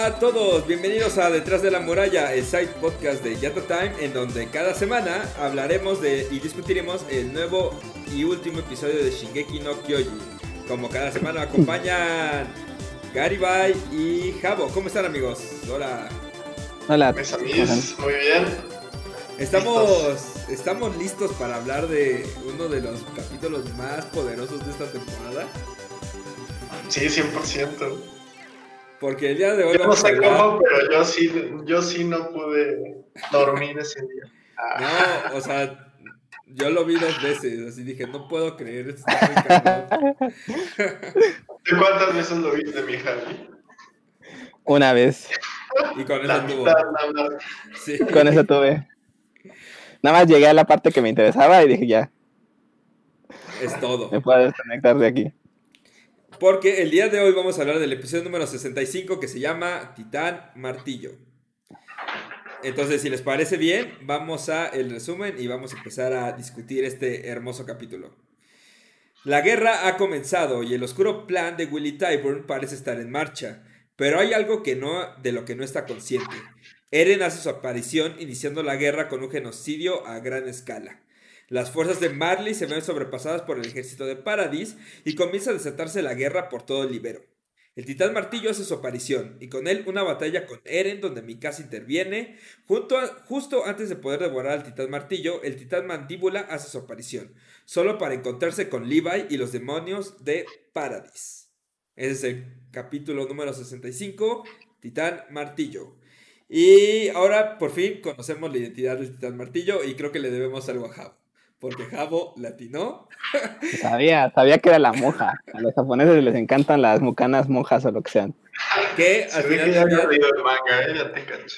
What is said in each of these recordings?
Hola a todos, bienvenidos a Detrás de la Muralla, el side podcast de Yata Time, en donde cada semana hablaremos de y discutiremos el nuevo y último episodio de Shingeki no Kyojin. Como cada semana acompañan Garibay y Jabo. ¿Cómo están amigos? Hola. Hola. Mis amigos, muy bien. Estamos, estamos listos para hablar de uno de los capítulos más poderosos de esta temporada. Sí, 100%. Porque el día de hoy Yo no sé hablar- cómo, pero yo sí, yo sí no pude dormir ese día. No, o sea, yo lo vi dos veces, así dije, no puedo creer, esto. ¿De cuántas veces lo viste, mi Javi? Una vez. Y con eso más. Sí. Con eso tuve. Nada más llegué a la parte que me interesaba y dije ya, Es todo. me puedo desconectar de aquí. Porque el día de hoy vamos a hablar del episodio número 65 que se llama Titán Martillo. Entonces, si les parece bien, vamos a el resumen y vamos a empezar a discutir este hermoso capítulo. La guerra ha comenzado y el oscuro plan de Willy Tyburn parece estar en marcha, pero hay algo que no, de lo que no está consciente. Eren hace su aparición iniciando la guerra con un genocidio a gran escala. Las fuerzas de Marley se ven sobrepasadas por el ejército de Paradis y comienza a desatarse la guerra por todo el libero. El titán martillo hace su aparición y con él una batalla con Eren donde Mikasa interviene. Junto justo antes de poder devorar al titán martillo, el titán mandíbula hace su aparición, solo para encontrarse con Levi y los demonios de Paradis. Ese es el capítulo número 65, Titán Martillo. Y ahora por fin conocemos la identidad del titán martillo y creo que le debemos algo a Jabo. Porque Jabo latinó. Sabía, sabía que era la monja. A los japoneses les encantan las mucanas monjas o lo que sean. Que al, Se final que día, leído el manga, ¿eh? Ya te cacho.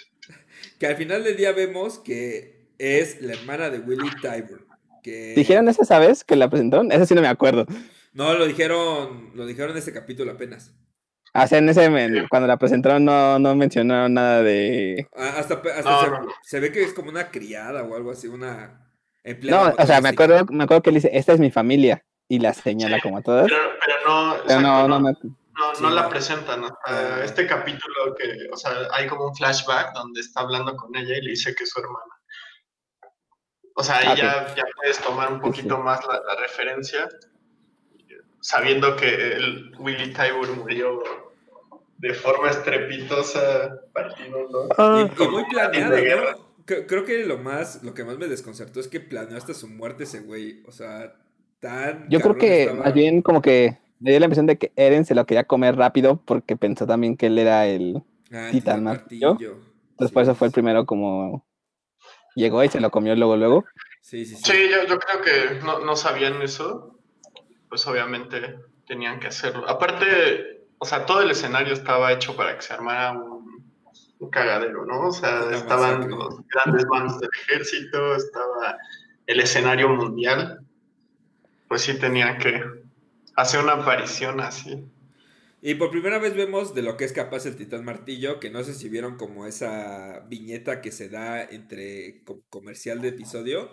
que al final del día vemos que es la hermana de Willy Tyburn. Que... ¿Dijeron esa esa vez que la presentaron? Esa sí no me acuerdo. No, lo dijeron, lo dijeron en este capítulo apenas. O sea, en ese, cuando la presentaron no, no mencionaron nada de... Ah, Hasta, hasta No, se, no, no. se ve que es como una criada o algo así, una. No, o sea, me acuerdo, me acuerdo que le dice, esta es mi familia. Y la señala como a todas. Pero, pero no, Pero no, exacto, no, no, me... no, Sí, no no. la presentan. Ah. este capítulo que, o sea, hay como un flashback donde está hablando con ella y le dice que es su hermana. O sea, ahí Ah, ya, ya puedes tomar un poquito sí. más la, la referencia, sabiendo que el Willy Tyburn murió de forma estrepitosa, partido, ¿no? Y, y muy planeada, Creo que lo más, lo que más me desconcertó es que planeó hasta su muerte ese güey. O sea, tan. Yo creo que estaba. más bien como que me dio la impresión de que Eren se lo quería comer rápido porque pensó también que él era el... Ah, Titán Martillo. Entonces por Sí. eso fue el primero como... Llegó y se lo comió luego, luego. Sí, sí, sí. Sí, yo, yo creo que no, no sabían eso, pues obviamente tenían que hacerlo. Aparte, o sea, todo el escenario estaba hecho para que se armara un, un cagadero, ¿no? O sea, Una estaban masacre. los grandes bandos del ejército, estaba el escenario mundial, pues sí tenían que hacer una aparición así. Y por primera vez vemos de lo que es capaz el titán martillo, que no sé si vieron como esa viñeta que se da entre co- comercial de episodio,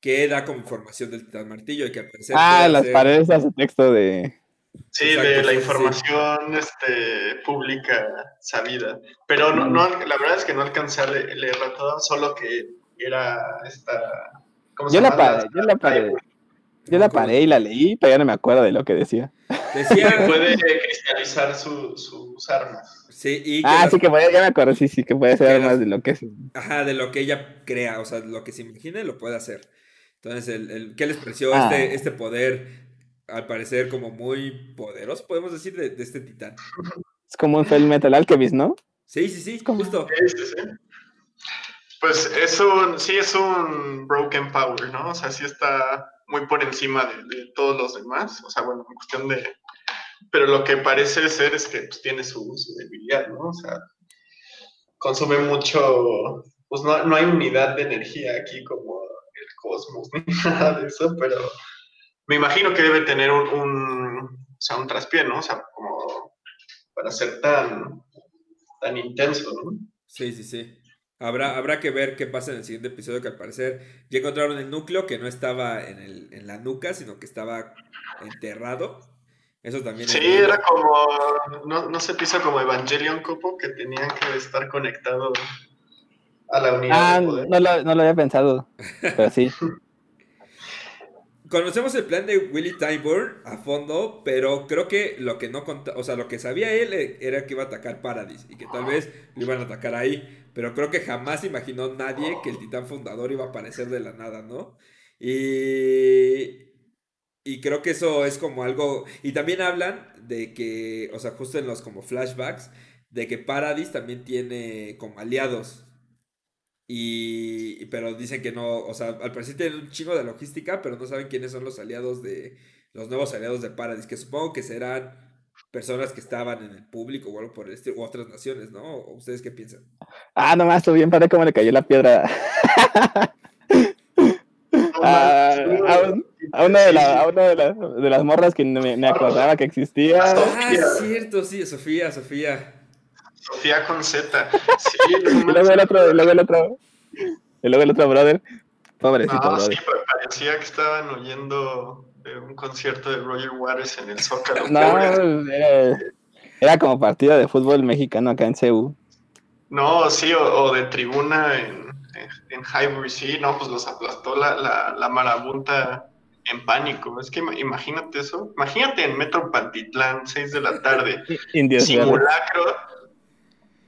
que da como información del titán martillo y que al parecer Ah, las hacer- paredes de su texto de... Sí, Exacto, de la sí, sí. información este, pública sabida. Pero no, no, la verdad es que no alcancé a le- leerla toda, solo que era esta... ¿cómo se Yo la llama? paré, yo la paré. Yo la paré y la leí, pero ya no me acuerdo de lo que decía. Decía, Puede cristalizar su- sus armas. sí, y que Ah, sí que puede, ya me acuerdo, sí, sí, que puede Que ser las- más de lo que es. Ajá, de lo que ella crea, o sea, lo que se imagine lo puede hacer. Entonces, el, el- ¿qué les pareció Ah. este, este poder, al parecer como muy poderoso, podemos decir, de, de este titán? Es como un Full Metal Alchemist, ¿no? Sí, sí, sí, justo. Sí, sí, sí. Pues es un, sí es un broken power, ¿no? O sea, sí está muy por encima de, de todos los demás. O sea, bueno, en cuestión de... Pero lo que parece ser es que pues, tiene su, su debilidad, ¿no? O sea, consume mucho... Pues no, no hay unidad de energía aquí como el cosmos, ni nada de eso, pero me imagino que debe tener un, un, o sea, un traspié, ¿no? O sea, como para ser tan, tan intenso, ¿no? Sí, sí, sí. Habrá, habrá que ver qué pasa en el siguiente episodio, que al parecer ya encontraron el núcleo que no estaba en, el, en la nuca, sino que estaba enterrado. Eso también Sí, es era como, no, no se piensa como Evangelion Copo, que tenían que estar conectados a la unidad Ah, de poder. no lo, no lo había pensado, pero sí. Conocemos el plan de Willy Tyburn a fondo, pero creo que lo que no conta, o sea, lo que sabía él eh, era que iba a atacar Paradis y que tal vez lo iban a atacar ahí, pero creo que jamás imaginó nadie que el titán fundador iba a aparecer de la nada, ¿no? Y y creo que eso es como algo y también hablan de que, o sea, justo en los como flashbacks de que Paradis también tiene como aliados y, pero dicen que no, o sea, al parecer tienen un chingo de logística, pero no saben quiénes son los aliados de, los nuevos aliados de Paradis, que supongo que serán personas que estaban en el público o algo por el estilo, u otras naciones, ¿no? ¿O ustedes qué piensan? Ah, nomás, estuvo bien padre cómo le cayó la piedra. a, a un- a una, de, la- a una de, las- de las morras que me, me acordaba que existía. Ah, cierto, sí, Sofía, Sofía. Sofía con Z. Sí, no luego el otro, y luego el otro, luego el otro brother. Pobrecito No, sí, brother. pa- parecía que estaban oyendo eh, un concierto de Roger Waters en el Zócalo. No, era, era como partida de fútbol mexicano acá en CU. No, sí, o, o de tribuna en, en, Highbury, sí, no, pues los aplastó la, la, la marabunta en pánico. Es que ima- imagínate eso. Imagínate en Metro Pantitlán, 6 de la tarde, Indios simulacro.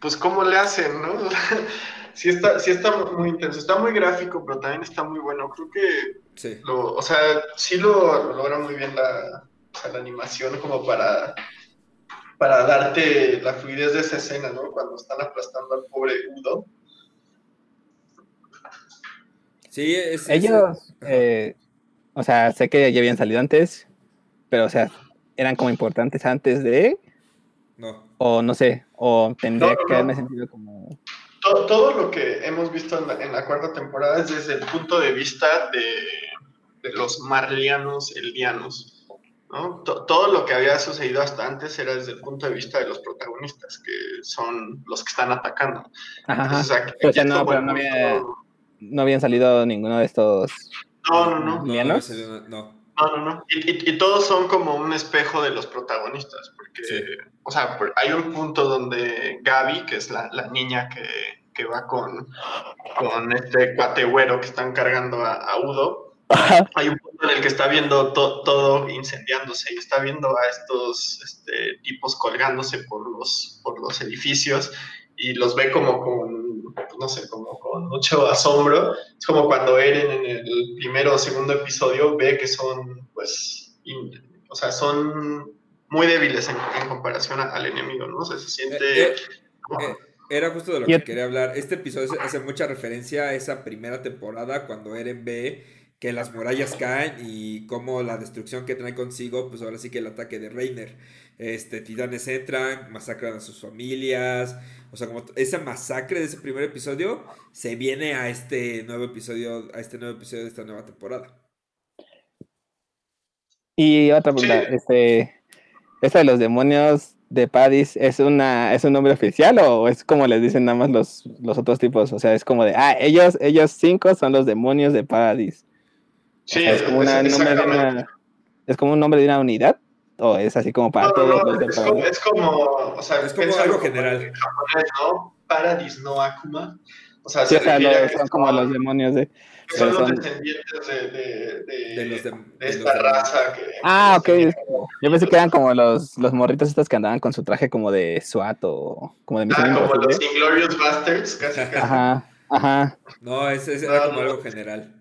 Pues, ¿cómo le hacen, no? sí, está, sí está muy intenso. Está muy gráfico, pero también está muy bueno. Creo que Sí. lo, o sea, sí lo, lo logra muy bien la, o sea, la animación como para, para darte la fluidez de esa escena, ¿no? Cuando están aplastando al pobre Udo. Sí, es, Ellos, eh, o sea, sé que ya habían salido antes, pero o sea, eran como importantes antes de, No. O no sé, o tendría No, no, que haberme no. sentido como... Todo, todo lo que hemos visto en la, en la cuarta temporada es desde el punto de vista de, de los marlianos eldianos. ¿no? To- todo lo que había sucedido hasta antes era desde el punto de vista de los protagonistas, que son los que están atacando. Ajá, Entonces, ajá. aquí- Pero, o aquí sea, es no, como pero el no, punto- había- no habían salido ninguno de estos... no, no, no. No, no, No. No, no. Y, y- y todos son como un espejo de los protagonistas, porque, Sí. o sea, hay un punto donde Gaby, que es la, la niña que, que va con, con este cuategüero que están cargando a, a Udo, Ajá. hay un punto en el que está viendo to- todo incendiándose y está viendo a estos este, tipos colgándose por los, por los edificios y los ve como con, no sé, como con mucho asombro. Es como cuando Eren en el primero o segundo episodio ve que son, pues, in- o sea, son muy débiles en, en comparación a- al enemigo, ¿no? O sea, se siente... Eh, como- Eh, era justo de lo que quería hablar. Este episodio hace- hace mucha referencia a esa primera temporada cuando Eren ve que las murallas caen y cómo la destrucción que trae consigo, pues ahora sí que el ataque de Reiner. Este, titanes entran, masacran a sus familias. O sea, como esa masacre de ese primer episodio se viene a este nuevo episodio, a este nuevo episodio de esta nueva temporada. Y otra pregunta, Sí. este, ¿esta de los demonios de Paradis es una, es un nombre oficial o es como les dicen nada más los, los otros tipos? O sea, es como de, ah, ellos, ellos cinco son los demonios de Paradis. O sí, sea, es como una- es- nombre de una, es como un nombre de una unidad o es así como para No, no, todos no, los de es, como, es como, o sea, Es como algo general. en japonés, ¿no? Paradis no Akuma. O sea, Sí, se o sea, refiere a los- son como los demonios de... que son los descendientes de, de, de, De los de, de de los esta raza que... Ah, ok. Yo pensé que eran como los, los morritos estos que andaban con su traje como de SWAT o como de Misión Ah, como los. Inglorious Bastards, casi, casi. Ajá, ajá. No, ese, ese era como no. algo general.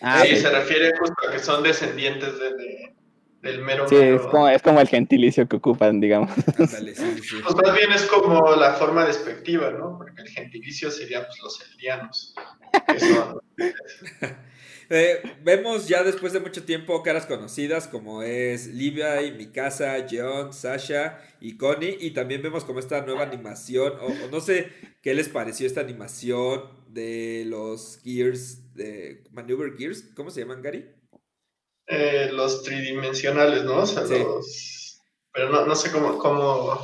Ah, sí, se refiere justo a que son descendientes de, de- del mero... Sí, es como, es como el gentilicio que ocupan, digamos. Sí, sí. Pues más bien es como la forma despectiva, ¿no? Porque el gentilicio sería pues, los eldianos. que son- Eh, vemos ya después de mucho tiempo caras conocidas como es Levi, Mikasa, Jeon, Sasha y Connie. Y también vemos como esta nueva animación, o, o no sé qué les pareció esta animación de los Gears, de Maneuver Gears. ¿Cómo se llaman, Gary? Eh, los tridimensionales, ¿no? O sea, Sí. los... Pero no, no sé cómo, cómo,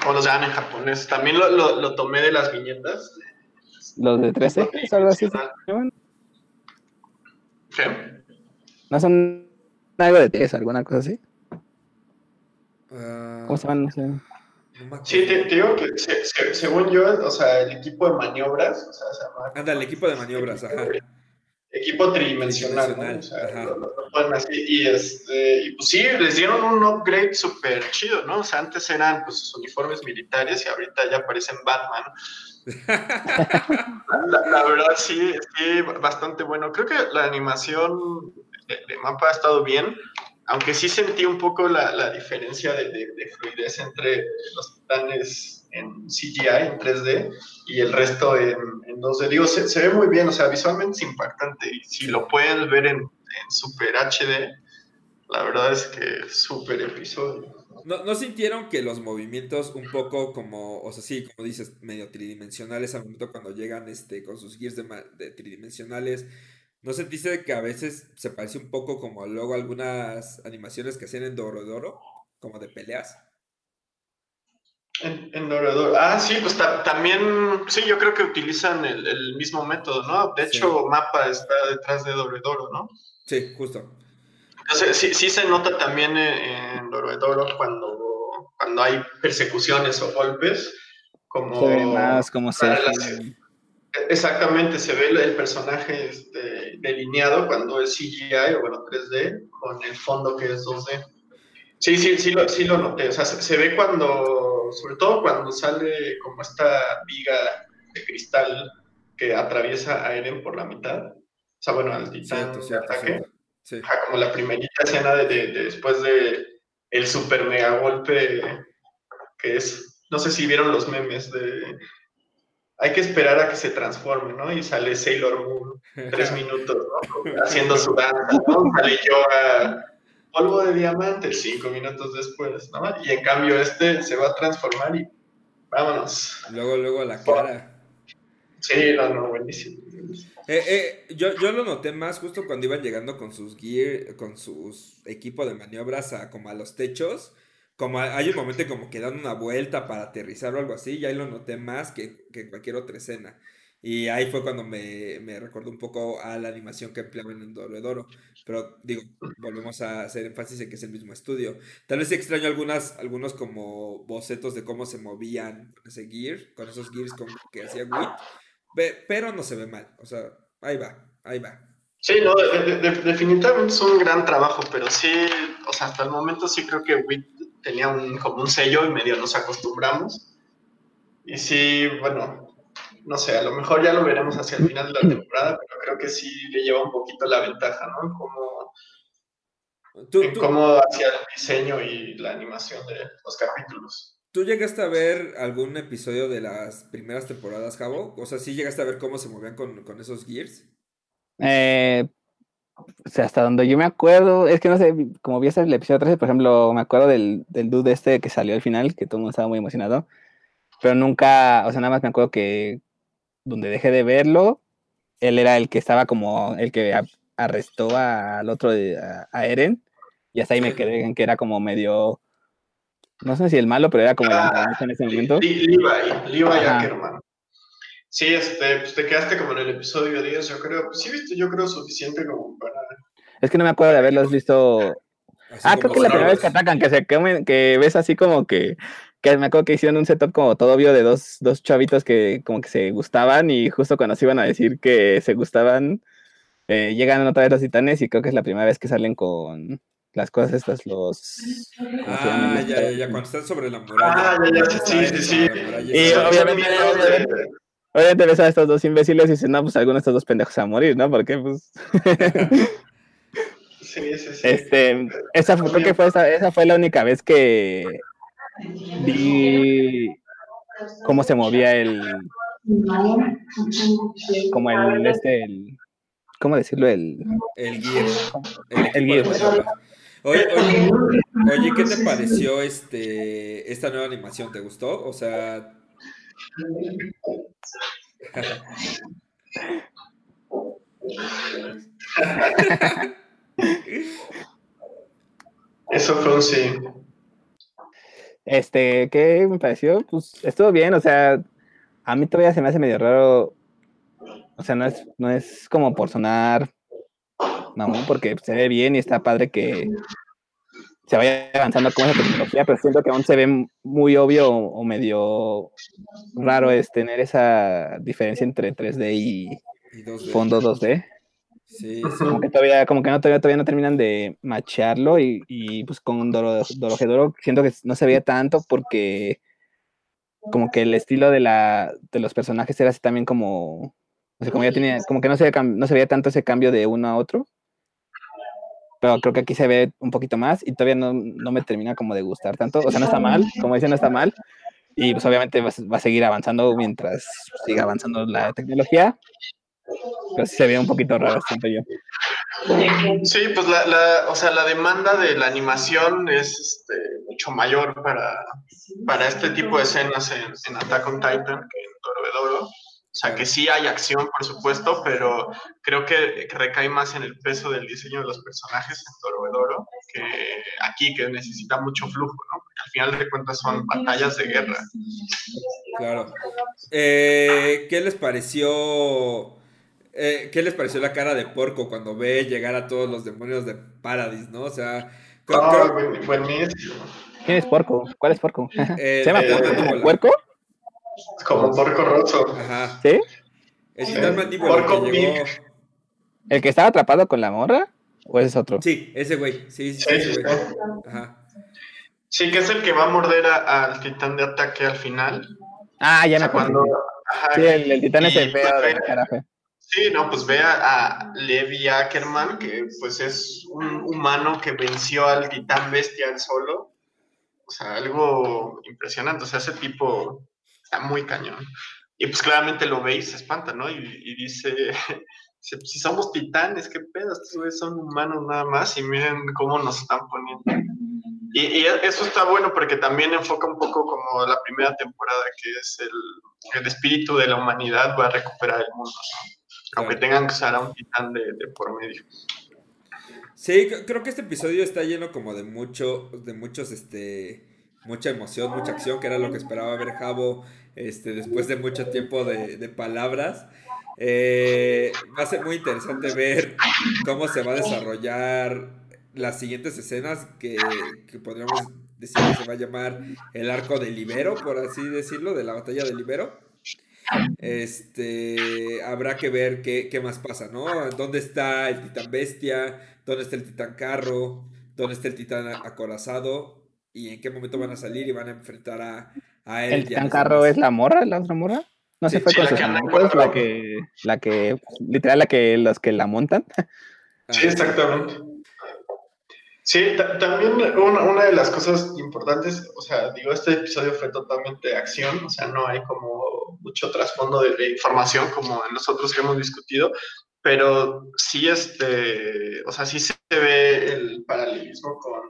cómo los llaman en japonés. También lo, lo, lo tomé de las viñetas. Los de 13, ¿es algo así. se llaman? ¿Qué? ¿No son algo de 10, alguna cosa así? ¿Cómo se llaman? No sé. Sí, te, digo que según yo, o sea, el equipo de maniobras, o sea, se llama... Anda, el equipo de maniobras, ajá. Equipo tridimensional, ¿no? o sea, lo, lo, así, y, este, y pues sí, les dieron un upgrade súper chido, ¿no? O sea, antes eran pues sus uniformes militares y ahorita ya parecen Batman. la, verdad, sí, sí, bastante bueno. Creo que la animación de, mapa ha estado bien, aunque sí sentí un poco la, la diferencia de, de, fluidez entre los titanes en CGI, en 3D, y el resto en, en 2D. Digo, se, ve muy bien, o sea, visualmente es impactante, y si lo pueden ver en, Super HD, la verdad es que súper episodio. ¿No, ¿No, sintieron que los movimientos un poco como, o sea, sí, como dices, medio tridimensionales al momento cuando llegan este, con sus gears de tridimensionales? ¿No sentiste que a veces se parece un poco como luego algunas animaciones que hacían en Dorodoro? Como de peleas. En, en. Ah, sí, pues también, sí, yo creo que utilizan el, el mismo método, ¿no? De hecho, sí. Mapa está detrás de Dorodoro, ¿no? Sí, justo. Entonces, sí, sí se nota también en, Dorodoro cuando, cuando hay persecuciones o golpes, como... Se más como se... Exactamente, se ve el personaje este, delineado cuando es CGI o bueno 3D con el fondo que es 2D. Sí, sí, sí lo, sí lo noté. O sea, se, se, ve cuando, sobre todo cuando sale como esta viga de cristal que atraviesa a Eren por la mitad. O sea, bueno, al titán cierto, cierto, ataque. Cierto. Sí. Ajá, como la primerita escena de, de, de, después de el super mega golpe que es, no sé si vieron los memes de hay que esperar a que se transforme, ¿no? Y sale Sailor Moon tres minutos, ¿no? Haciendo su danza, ¿no? Sale Yoga, polvo de diamante, cinco minutos después, ¿no? Y en cambio este se va a transformar y vámonos. Luego, luego la cara. Sí, no, no, buenísimo. Eh, eh, yo, yo lo noté más justo cuando iban llegando con sus gear, con sus equipo de maniobras a como a los techos como hay un momento como que dan una vuelta para aterrizar o algo así, y ahí lo noté más que, que en cualquier otra escena. Y ahí fue cuando me, me recordó un poco a la animación que empleaban en Doro Pero digo, volvemos a hacer énfasis en que es el mismo estudio. Tal vez extraño algunas, algunos como bocetos de cómo se movían con ese gear, con esos gears como que hacía Wit. Pero no se ve mal. O sea, ahí va, ahí va. Sí, no, de, de, definitivamente es un gran trabajo, pero sí, o sea, hasta el momento sí creo que Wit tenía un, como un sello y medio nos acostumbramos. Y sí, bueno, no sé, a lo mejor ya lo veremos hacia el final de la temporada, pero creo que sí le lleva un poquito la ventaja, ¿no? Como, ¿Tú, en tú, cómo hacia el diseño y la animación de los capítulos. ¿Tú llegaste a ver algún episodio de las primeras temporadas, Javo? O sea, ¿sí llegaste a ver cómo se movían con, con esos gears? Eh, o sea, hasta donde yo me acuerdo, es que no sé, como vi hasta el episodio 13, por ejemplo, me acuerdo del, del dude este que salió al final, que todo el mundo estaba muy emocionado, pero nunca, o sea, nada más me acuerdo que donde dejé de verlo, él era el que estaba como, el que arrestó al otro, a, a Eren, y hasta ahí me quedé en que era como medio, no sé si el malo, pero era como ah, el en ese momento. Levi, Levi Ackerman. Sí, este, pues te quedaste como en el episodio 10, yo creo. Pues sí, viste, yo creo suficiente como para. Es que no me acuerdo de haberlos visto. Así ah, creo que la primera vez que atacan, que se comen, que ves así como que. Que me acuerdo que hicieron un setup como todo obvio de dos, dos chavitos que como que se gustaban y justo cuando se iban a decir que se gustaban, eh, llegan otra vez los titanes y creo que es la primera vez que salen con las cosas estas, los... Ah, ya, ya, ya, cuando están sobre la muralla. Ah, ya, ya, sí, sí, sí. Y obviamente, obviamente, Obviamente ves a estos dos imbéciles y dices, no, pues alguno de estos dos pendejos a morir, ¿no? Porque, pues... sí, sí, sí. Este, esa, creo que fue esa, esa fue la única vez que vi cómo se movía el... Como el, este, el... ¿Cómo decirlo? El... El gear. El, el gear. Oye, oye, oye, ¿qué te pareció este, esta nueva animación? ¿Te gustó? O sea, Eso fue un sí. Este, ¿qué me pareció? Pues estuvo bien, o sea, a mí todavía se me hace medio raro. O sea, no es, no es como por sonar mamón, porque se ve bien y está padre que se vaya avanzando con esa tecnología, pero siento que aún se ve muy obvio o, medio raro es tener esa diferencia entre 3D y, fondo 2D. Sí, Como que todavía, como que no, todavía, todavía no terminan de macharlo y, y pues con Doro, Doro siento que no se veía tanto porque como que el estilo de la de los personajes era así también como como ya tenía como que no se no se veía tanto ese cambio de uno a otro pero creo que aquí se ve un poquito más y todavía no, no, me termina como de gustar tanto. O sea, no está mal, como dicen, no está mal. Y pues obviamente va, a seguir avanzando mientras siga avanzando la tecnología. Se ve un poquito raro, siento yo. Sí, pues la, la, o sea, la demanda de la animación es este, mucho mayor para, para este tipo de escenas en, en Attack on Titan que en Doro o sea, que sí hay acción, por supuesto, pero creo que, recae más en el peso del diseño de los personajes en Toro que aquí, que necesita mucho flujo, ¿no? Porque al final de cuentas son batallas de guerra. Claro. Eh, ¿Qué les pareció? Eh, ¿Qué les pareció la cara de Porco cuando ve llegar a todos los demonios de Paradis, no? O sea, creo, oh, buenísimo. ¿Quién es Porco? ¿Cuál es Porco? ¿Se llama Porco? ¿Puerco? Como porco roto. Ajá. ¿Sí? El titán mandíbula que llegó... ¿El que estaba atrapado con la morra? ¿O ese es otro? Sí, ese güey. Sí, sí, sí, ese güey. Ajá. Sí, que es el que va a morder al titán de ataque al final. Ah, ya me cuando... Sí, el, titán es el feo de carajo. Sí, no, pues ve a, Levi Ackerman, que pues es un humano que venció al titán bestia él solo. O sea, algo impresionante. O sea, ese tipo está muy cañón. Y pues claramente lo ve y se espanta, ¿no? Y, dice, si somos titanes, qué pedo, estos son humanos nada más y miren cómo nos están poniendo. Y, eso está bueno porque también enfoca un poco como la primera temporada, que es el, espíritu de la humanidad va a recuperar el mundo, aunque tengan que usar a un titán de, de, por medio. Sí, creo que este episodio está lleno como de mucho, de muchos, este, mucha emoción, mucha acción, que era lo que esperaba ver Javo este, después de mucho tiempo de, palabras. Eh, va a ser muy interesante ver cómo se va a desarrollar las siguientes escenas que, podríamos decir que se va a llamar el arco de Libero, por así decirlo, de la batalla de Libero. Este, habrá que ver qué, qué, más pasa, ¿no? ¿Dónde está el titán bestia? ¿Dónde está el titán carro? ¿Dónde está el titán acorazado? ¿Y en qué momento van a salir y van a enfrentar a, ¿El titán carro es la morra, la otra morra? No se fue con sus amigos, la que, la que, literal, la que, los que la montan. Sí, exactamente. Sí, también una, de las cosas importantes, o sea, digo, este episodio fue totalmente acción, o sea, no hay como mucho trasfondo de, información como en nosotros que hemos discutido, pero sí, este, o sea, sí se ve el paralelismo con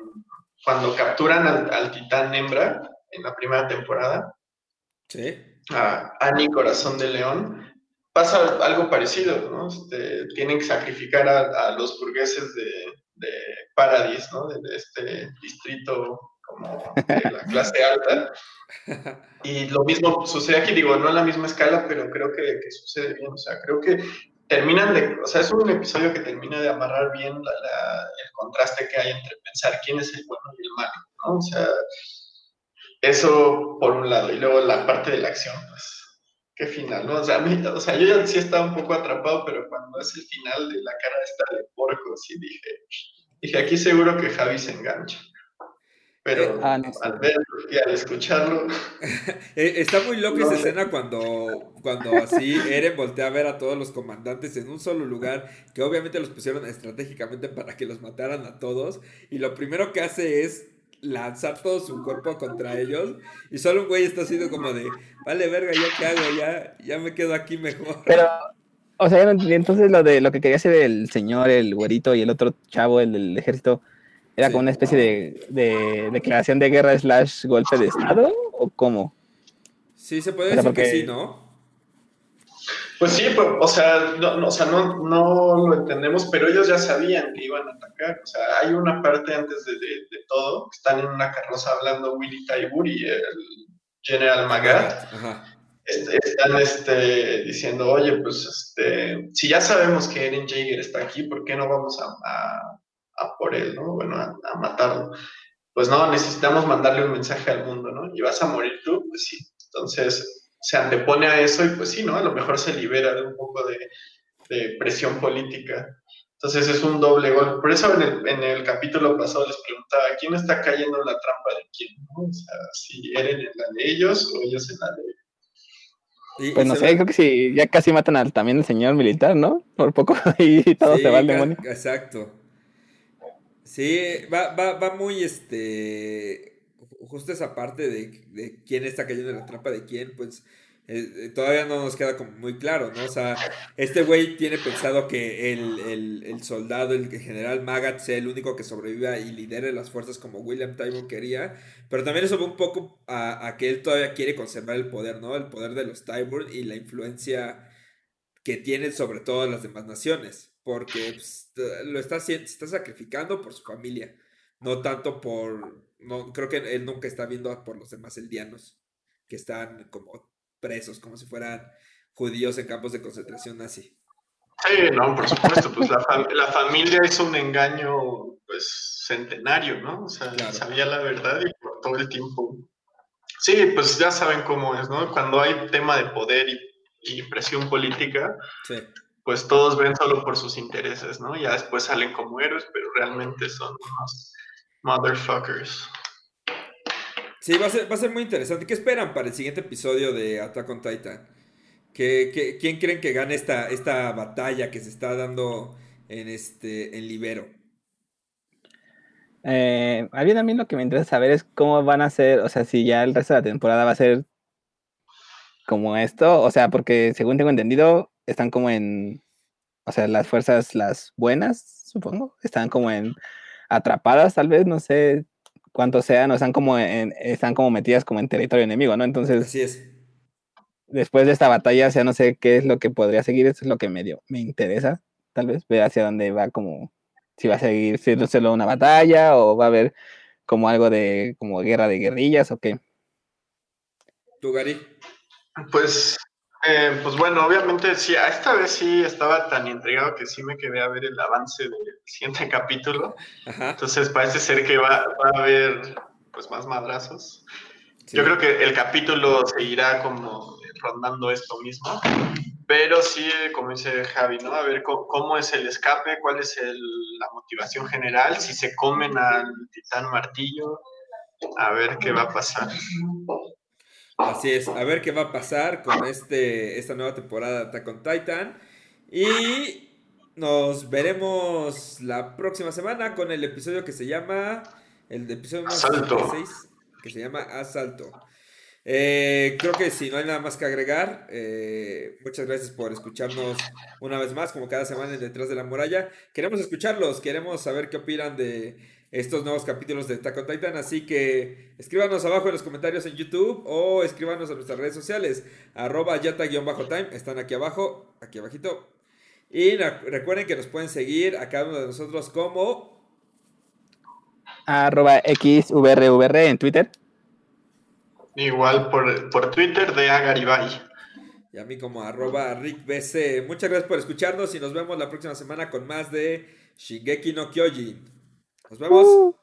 cuando capturan al, al titán hembra, en la primera temporada. Sí. A Annie Corazón de León. Pasa algo parecido, ¿no? Este, tienen que sacrificar a, los burgueses de, de Paradis, ¿no? De, este distrito como de la clase alta. Y lo mismo sucede aquí, digo, no en la misma escala, pero creo que, que sucede bien. O sea, creo que terminan de, o sea, es un episodio que termina de amarrar bien el contraste que hay entre pensar quién es el bueno y el malo, ¿no? O sea, eso por un lado. Y luego la parte de la acción, pues, qué final, ¿no? O sea, a mí, o sea, yo ya sí estaba un poco atrapado, pero cuando es el final de la cara esta de porco, sí dije, dije, aquí seguro que Javi se engancha. Pero eh, ah, al verlo y al escucharlo. Eh, está muy loca esa escena cuando, cuando así Eren voltea a ver a todos los comandantes en un solo lugar, que obviamente los pusieron estratégicamente para que los mataran a todos. Y lo primero que hace es lanzar todo su cuerpo contra ellos y solo un güey está haciendo como de, vale verga, ¿yo qué hago? Ya, ya me quedo aquí mejor. Pero, o sea, no entonces lo de lo que quería hacer el señor, el güerito y el otro chavo, el del ejército, ¿era como una especie de, de, declaración de guerra slash golpe de estado? ¿O cómo? Sí, se puede decir que sí, ¿no? Pues sí, pues, o sea, no, o sea no, no, lo entendemos, pero ellos ya sabían que iban a atacar. O sea, hay una parte antes de, de, todo, están en una carroza hablando Willy Taibur y el General Magat. están este, diciendo, oye, pues este, si ya sabemos que Eren Jaeger está aquí, ¿por qué no vamos a, a, por él, ¿no? Bueno, a, matarlo. pues no, necesitamos mandarle un mensaje al mundo, ¿no? Y vas a morir tú, pues sí. Entonces se antepone a eso y pues sí, ¿no? A lo mejor se libera de un poco de, de presión política. Entonces es un doble gol. Por eso en el, en el, capítulo pasado les preguntaba, ¿quién está cayendo en la trampa de quién? O sea, si Eren en la de ellos o ellos en la de pues no sé, creo que sí, ya casi matan al, también al señor militar, ¿no? Por poco y todo se va al demonio. Exacto. Sí, va, va, va muy este. Justo esa parte de, de quién está cayendo en la trampa de quién, pues eh, eh, todavía no nos queda como muy claro, ¿no? O sea, este güey tiene pensado que el, soldado, el general Magat sea el único que sobreviva y lidere las fuerzas como William Tybon quería, pero también eso va un poco a, que él todavía quiere conservar el poder, ¿no? El poder de los Tybon y la influencia que tienen sobre todas las demás naciones, porque pues, lo está, está sacrificando por su familia, no tanto por, no, creo que él nunca está viendo por los demás eldianos que están como presos, como si fueran judíos en campos de concentración nazi. Sí, no, por supuesto, pues la, familia es un engaño pues centenario, ¿no? O sea, sabía la verdad y por todo el tiempo. Sí, pues ya saben cómo es, ¿no? Cuando hay tema de poder y, presión política, pues todos ven solo por sus intereses, ¿no? Ya después salen como héroes, pero realmente son unos motherfuckers. Sí, va a, ser, va a ser muy interesante. ¿Qué esperan para el siguiente episodio de Attack on Titan? ¿Qué, quién creen que gane esta, esta batalla que se está dando en, este, en Libero? Eh, a mí también lo que me interesa saber es cómo van a ser, o sea, si ya el resto de la temporada va a ser como esto, o sea, porque según tengo entendido, están como en, o sea, las fuerzas, las buenas, supongo, están como en atrapadas, tal vez, no sé, cuántos sean, o están como, en, están como metidas como en territorio enemigo, ¿no? Entonces, Así es. después de esta batalla, o sea, no sé qué es lo que podría seguir, eso es lo que medio me interesa, tal vez, ver hacia dónde va como, si va a seguir siendo solo una batalla o va a haber como algo de, como guerra de guerrillas o qué. ¿Tú, Gary? Pues eh, pues bueno, obviamente sí, a esta vez sí estaba tan intrigado que sí me quedé a ver el avance del siguiente capítulo. Entonces parece ser que va, a haber pues más madrazos. Yo creo que el capítulo seguirá como rondando esto mismo, pero sí, como dice Javi, ¿no? A ver cómo, es el escape, cuál es la motivación general, si se comen al titán martillo, a ver qué va a pasar. Así es, a ver qué va a pasar con este, esta nueva temporada de Attack on Titan. Y nos veremos la próxima semana con el episodio que se llama. El episodio Asalto. que se llama Asalto. Eh, creo que si no hay nada más que agregar, eh, muchas gracias por escucharnos una vez más, como cada semana en Detrás de la Muralla. Queremos escucharlos, queremos saber qué opinan de estos nuevos capítulos de Attack on Titan. Así que escríbanos abajo en los comentarios en YouTube o escríbanos a nuestras redes sociales. Arroba yata-time. Están aquí abajo, aquí abajito. Y recuerden que nos pueden seguir a cada uno de nosotros como... Arroba XVRVR en Twitter. Igual por, por Twitter de Agaribay. Y a mí como arroba RickBC. Muchas gracias por escucharnos y nos vemos la próxima semana con más de Shigeki no Kyojin. Nos vemos.